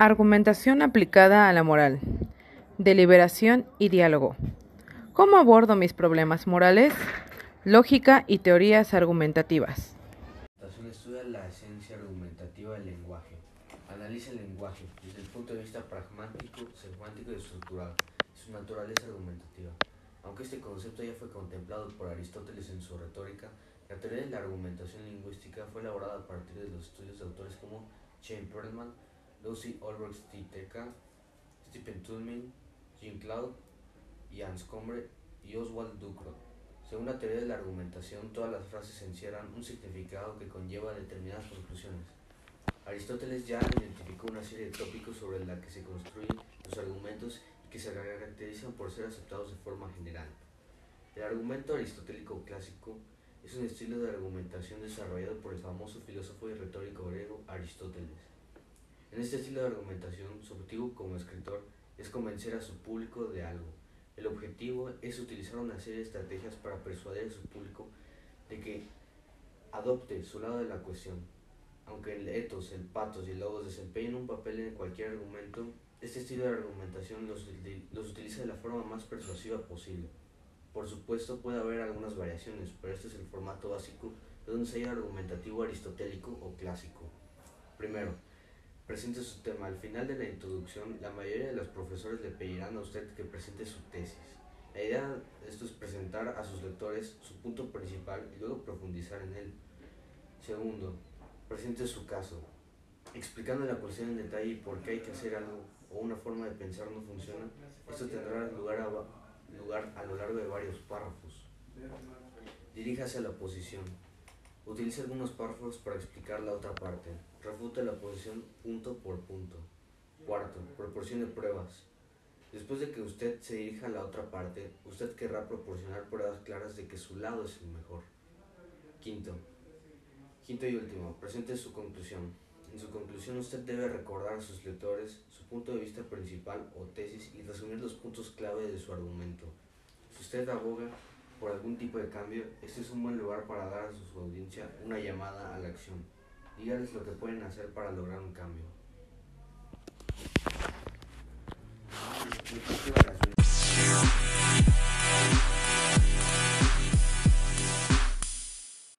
Argumentación aplicada a la moral. Deliberación y diálogo. ¿Cómo abordo mis problemas morales? Lógica y teorías argumentativas. Estudia la esencia argumentativa del lenguaje. Analiza el lenguaje desde el punto de vista pragmático, semántico y estructural, su naturaleza argumentativa. Aunque este concepto ya fue contemplado por Aristóteles en su retórica, la teoría de la argumentación lingüística fue elaborada a partir de los estudios de autores como Shane Perlman, Lucy Ulrich Stiteca, Stephen Toulmin, Jean Claude, Jans Combre y Oswald Ducrot. Según la teoría de la argumentación, todas las frases encierran un significado que conlleva determinadas conclusiones. Aristóteles ya identificó una serie de tópicos sobre la que se construyen los argumentos y que se caracterizan por ser aceptados de forma general. El argumento aristotélico clásico es un estilo de argumentación desarrollado por el famoso filósofo y retórico griego Aristóteles. En este estilo de argumentación, su objetivo como escritor es convencer a su público de algo. El objetivo es utilizar una serie de estrategias para persuadir a su público de que adopte su lado de la cuestión. Aunque el ethos, el patos y el logos desempeñen un papel en cualquier argumento, este estilo de argumentación los, los utiliza de la forma más persuasiva posible. Por supuesto puede haber algunas variaciones, pero este es el formato básico de un ensayo argumentativo aristotélico o clásico. Primero, presente su tema. Al final de la introducción, la mayoría de los profesores le pedirán a usted que presente su tesis. La idea de esto es presentar a sus lectores su punto principal y luego profundizar en él. Segundo, presente su caso, explicando la cuestión en detalle y por qué hay que hacer algo o una forma de pensar no funciona. Esto tendrá lugar a, lugar a lo largo de varios párrafos. Diríjase a la oposición. Utilice algunos párrafos para explicar la otra parte. Refuta la posición punto por punto. Cuarto, proporcione pruebas. Después de que usted se dirija a la otra parte, usted querrá proporcionar pruebas claras de que su lado es el mejor. Quinto, quinto y último, presente su conclusión. En su conclusión usted debe recordar a sus lectores su punto de vista principal o tesis y resumir los puntos clave de su argumento. Si usted aboga por algún tipo de cambio, este es un buen lugar para dar a su audiencia una llamada a la acción. Dígales lo que pueden hacer para lograr un cambio.